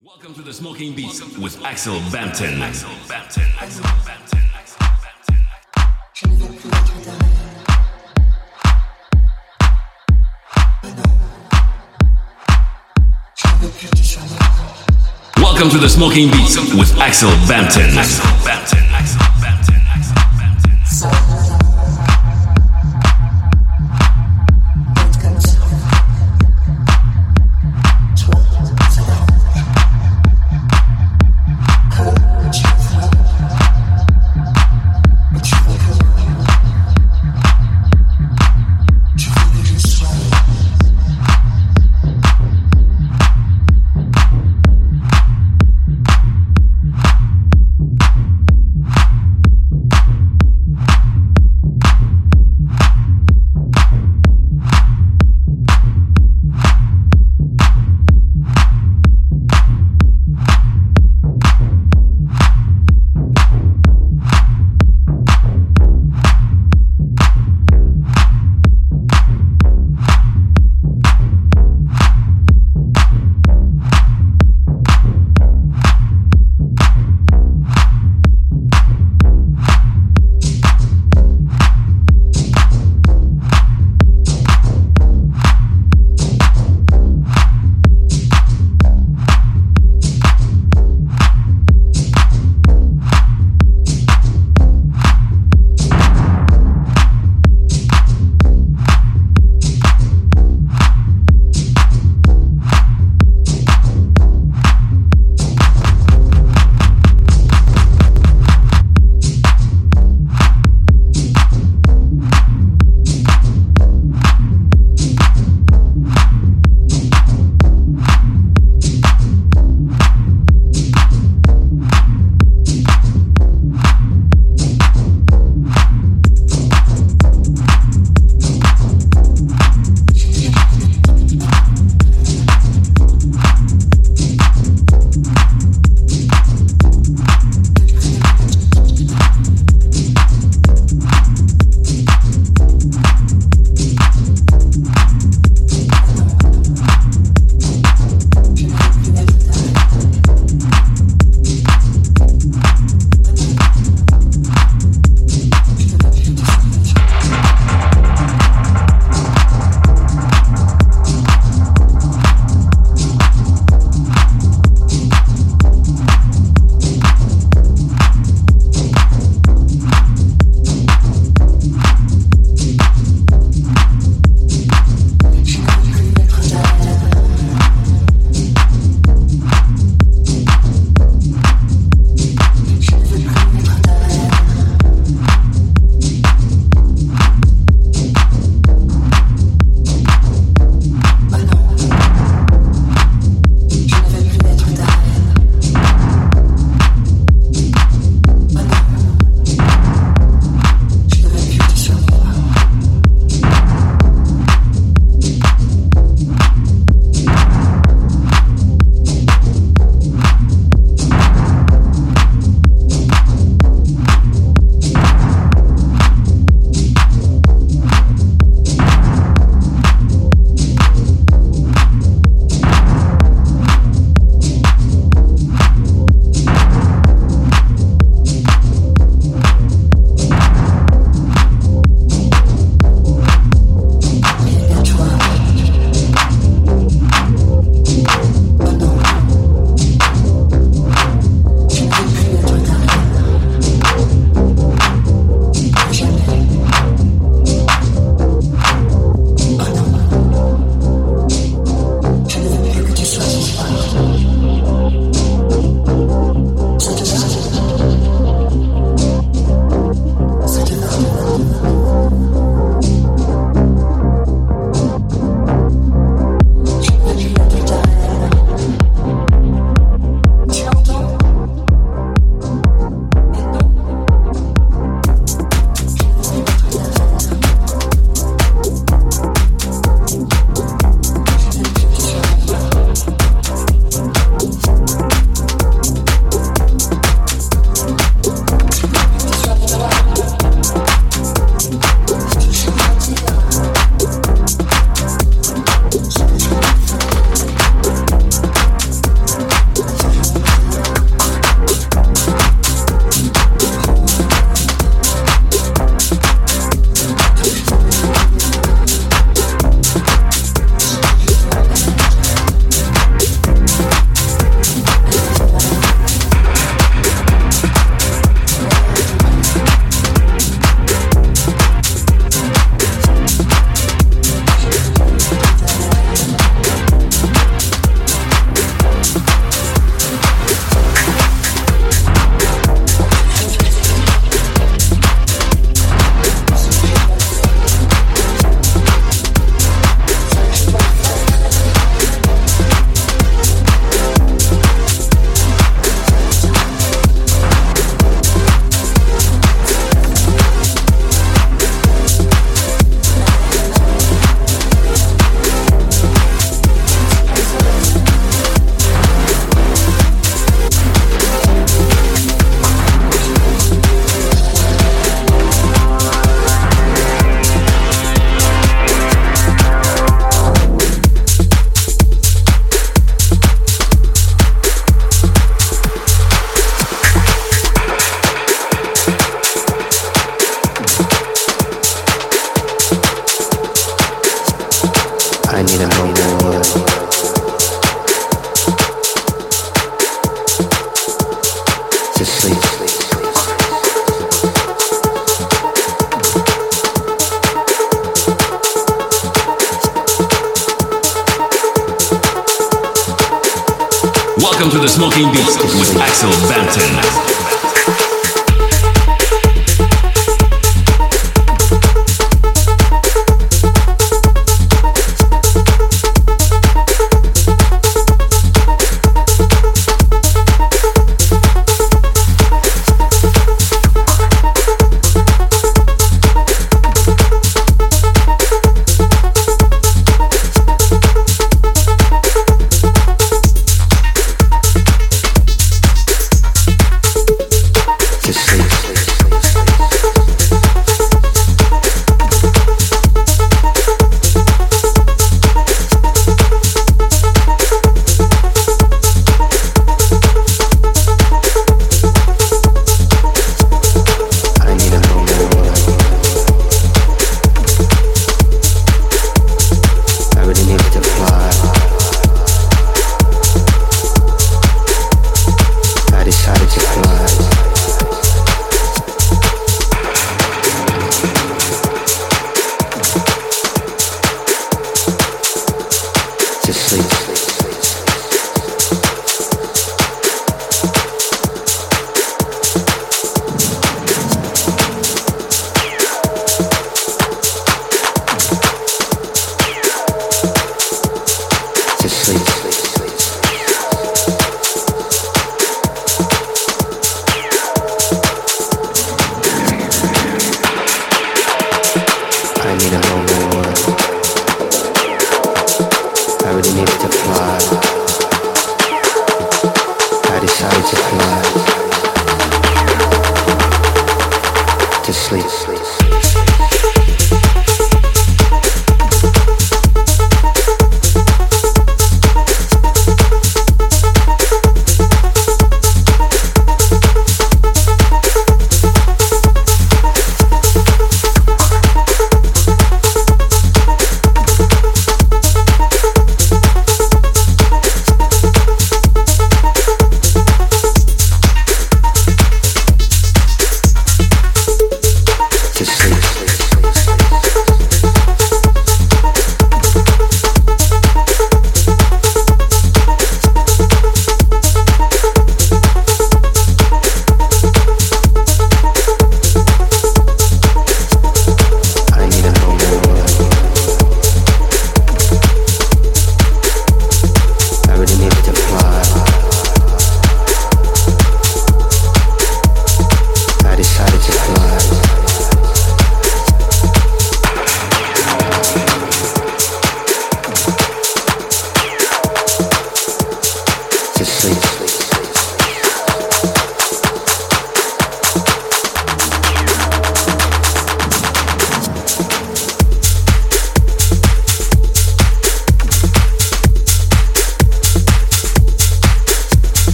Welcome to the Smoking Beats with Axel Bampton. Axel Bampton. Axel Bampton. Axel Bampton. Je ne veux plus être derrière. Mais non. Je ne veux plus que tu. Welcome to the Smoking Beats with Axel Bampton. Axel Bampton. Axel Bampton.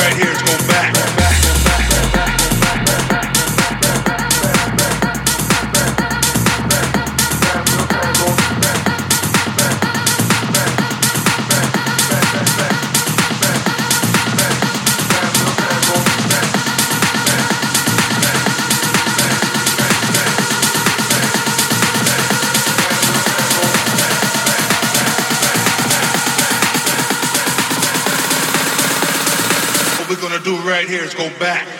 Right here is go back. Go back.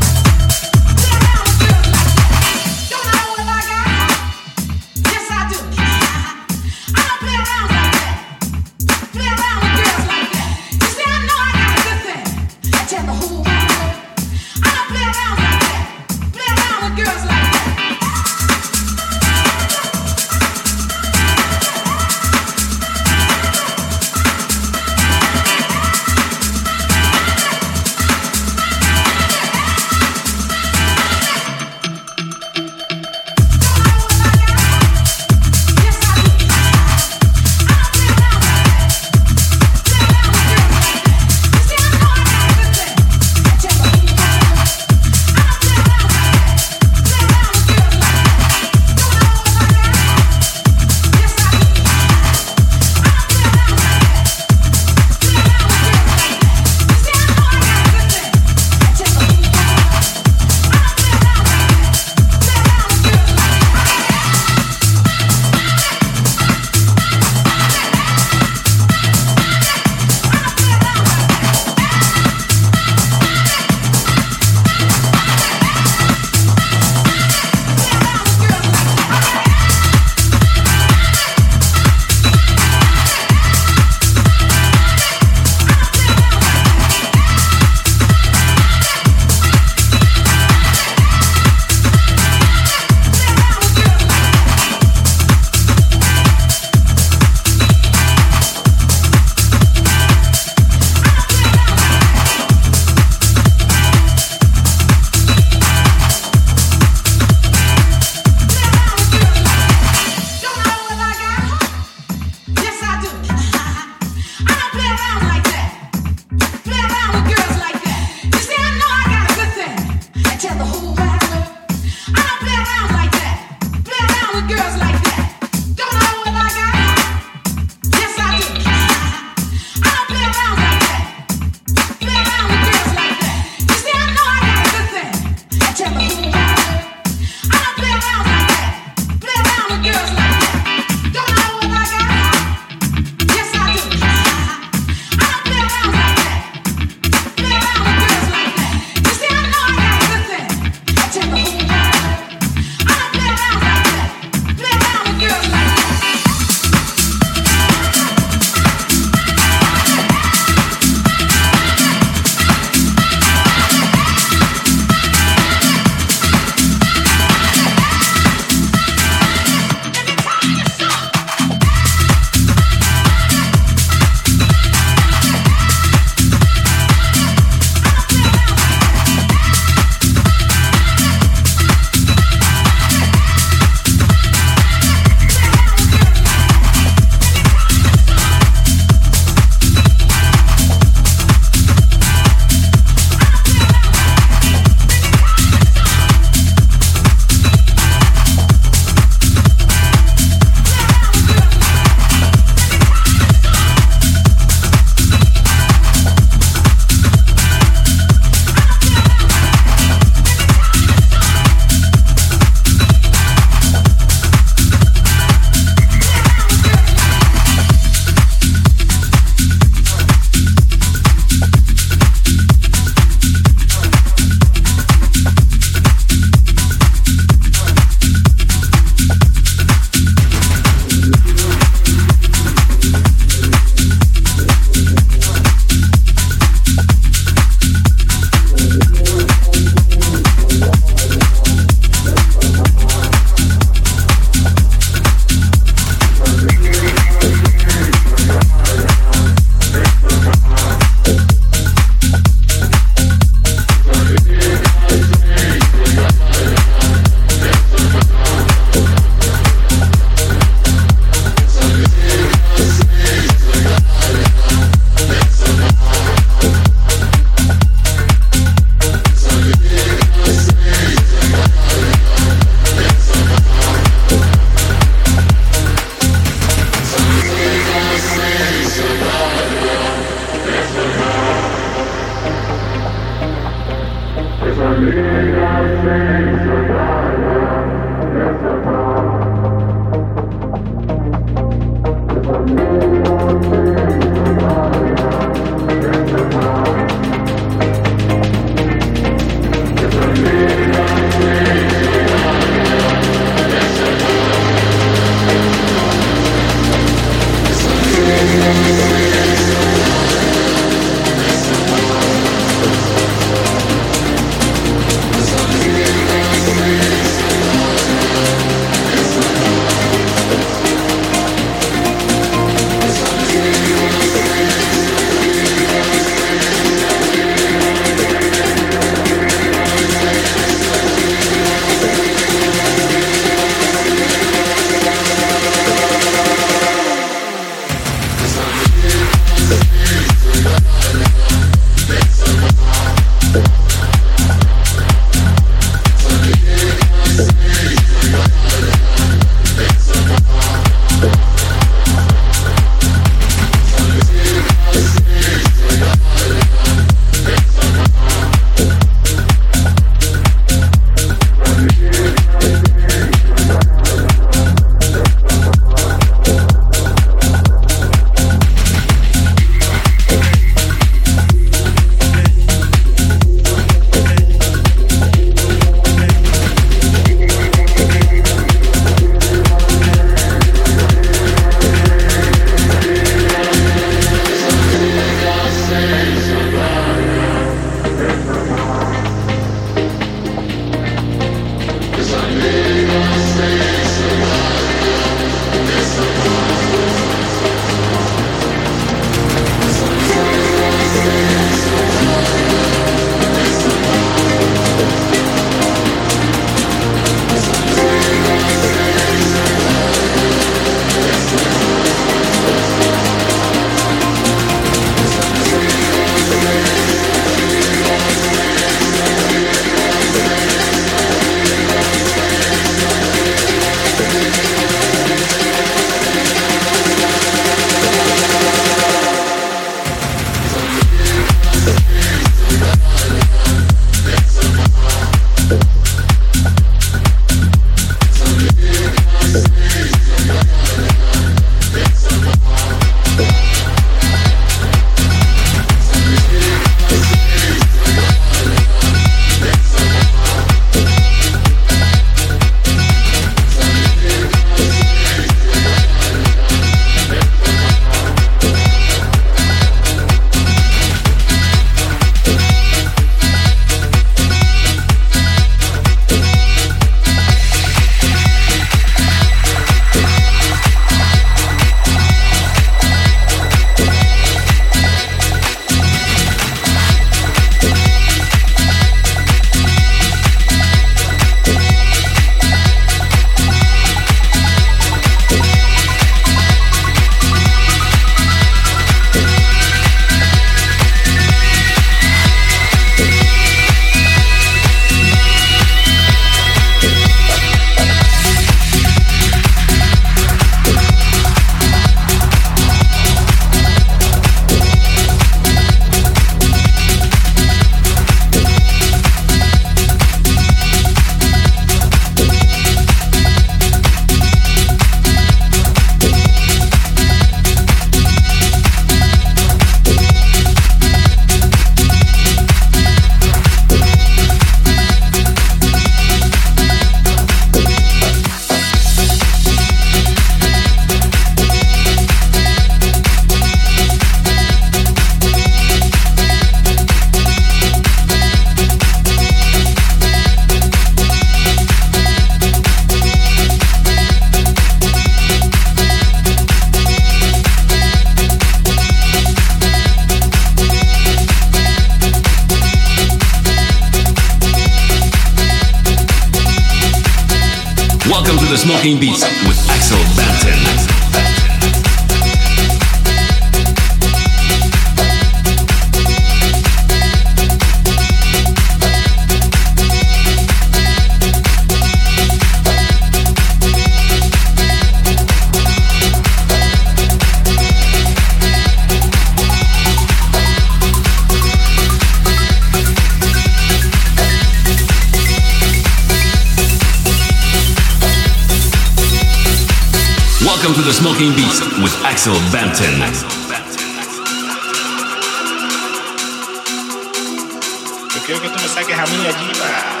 Yo quiero que tú me saques a mí allí para.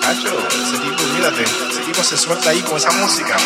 Chacho, ese tipo, mírate, ese tipo se suelta ahí con esa música.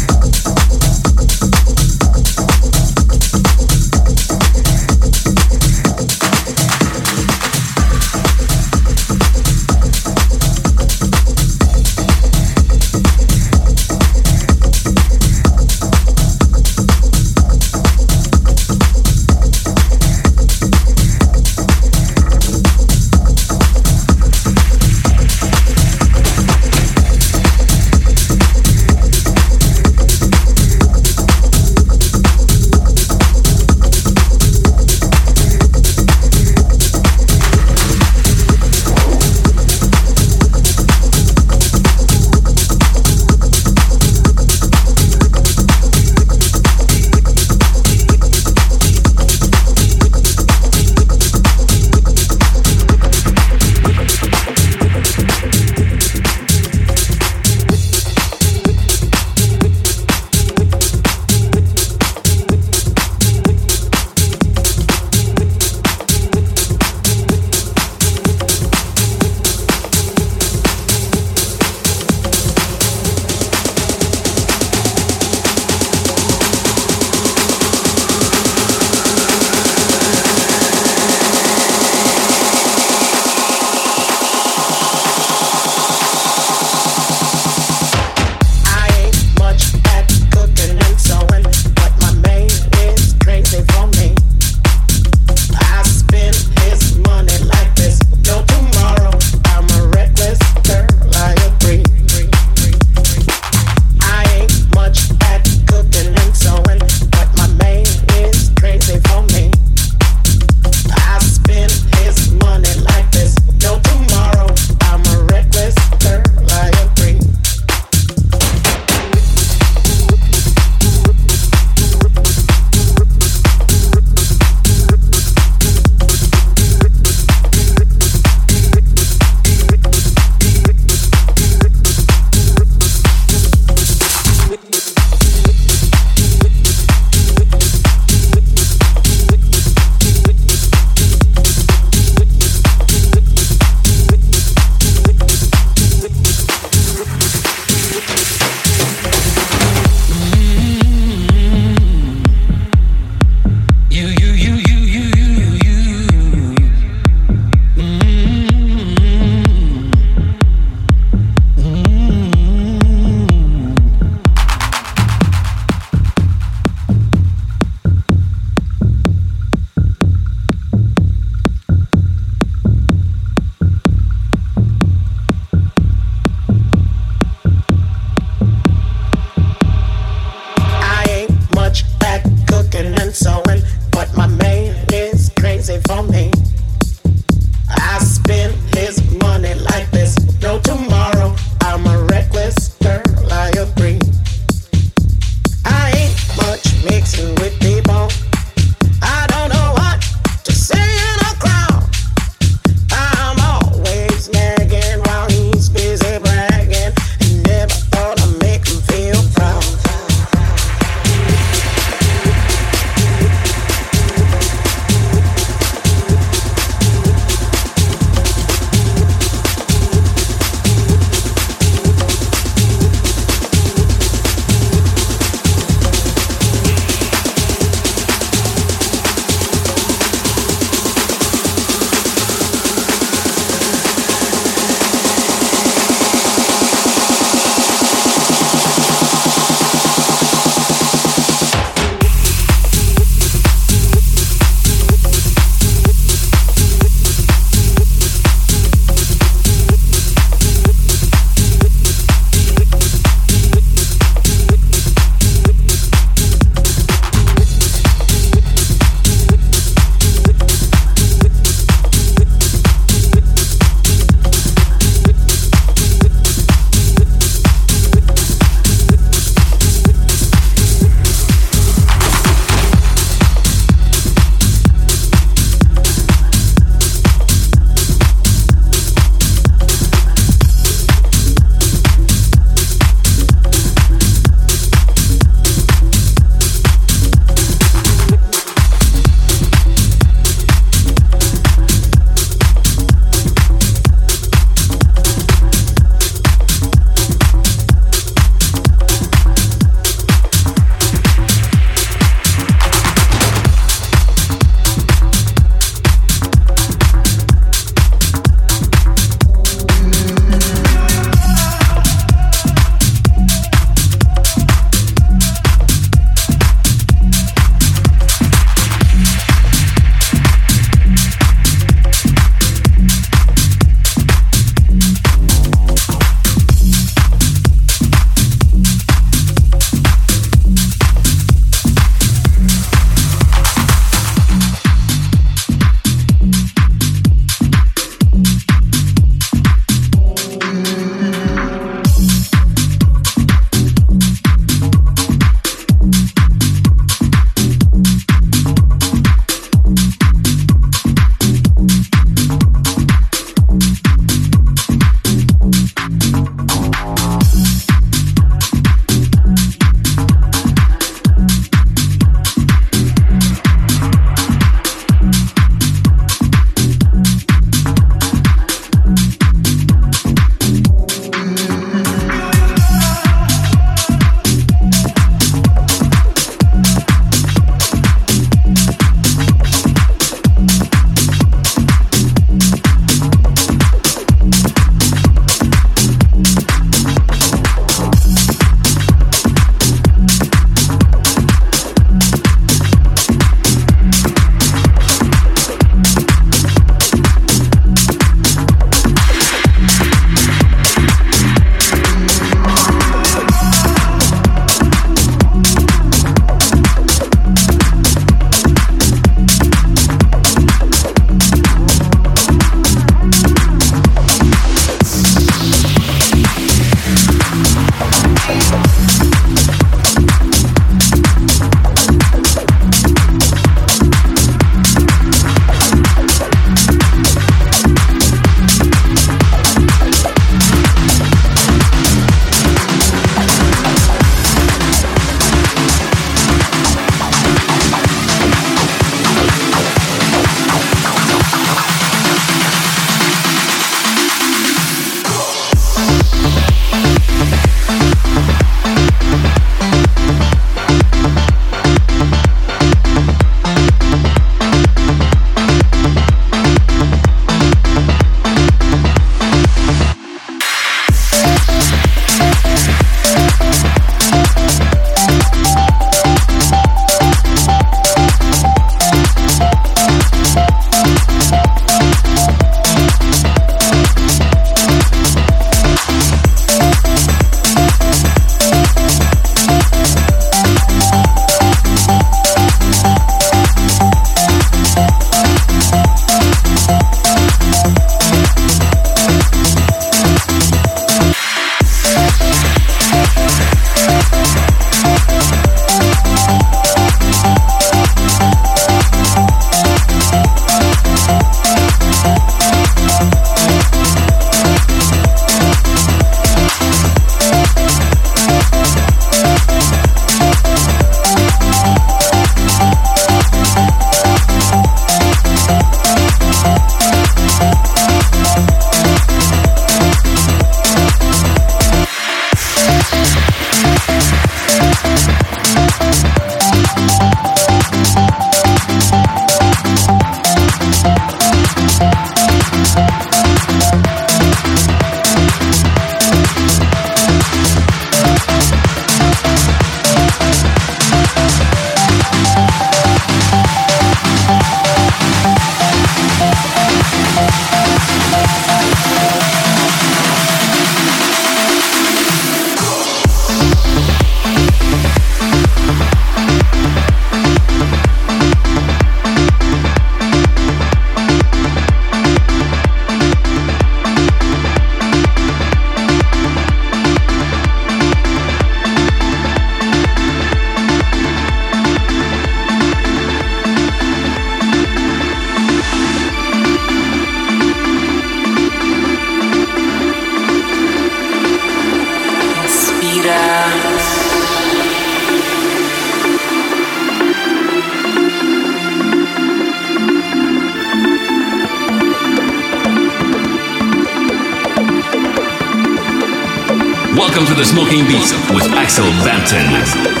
Axel Bampton.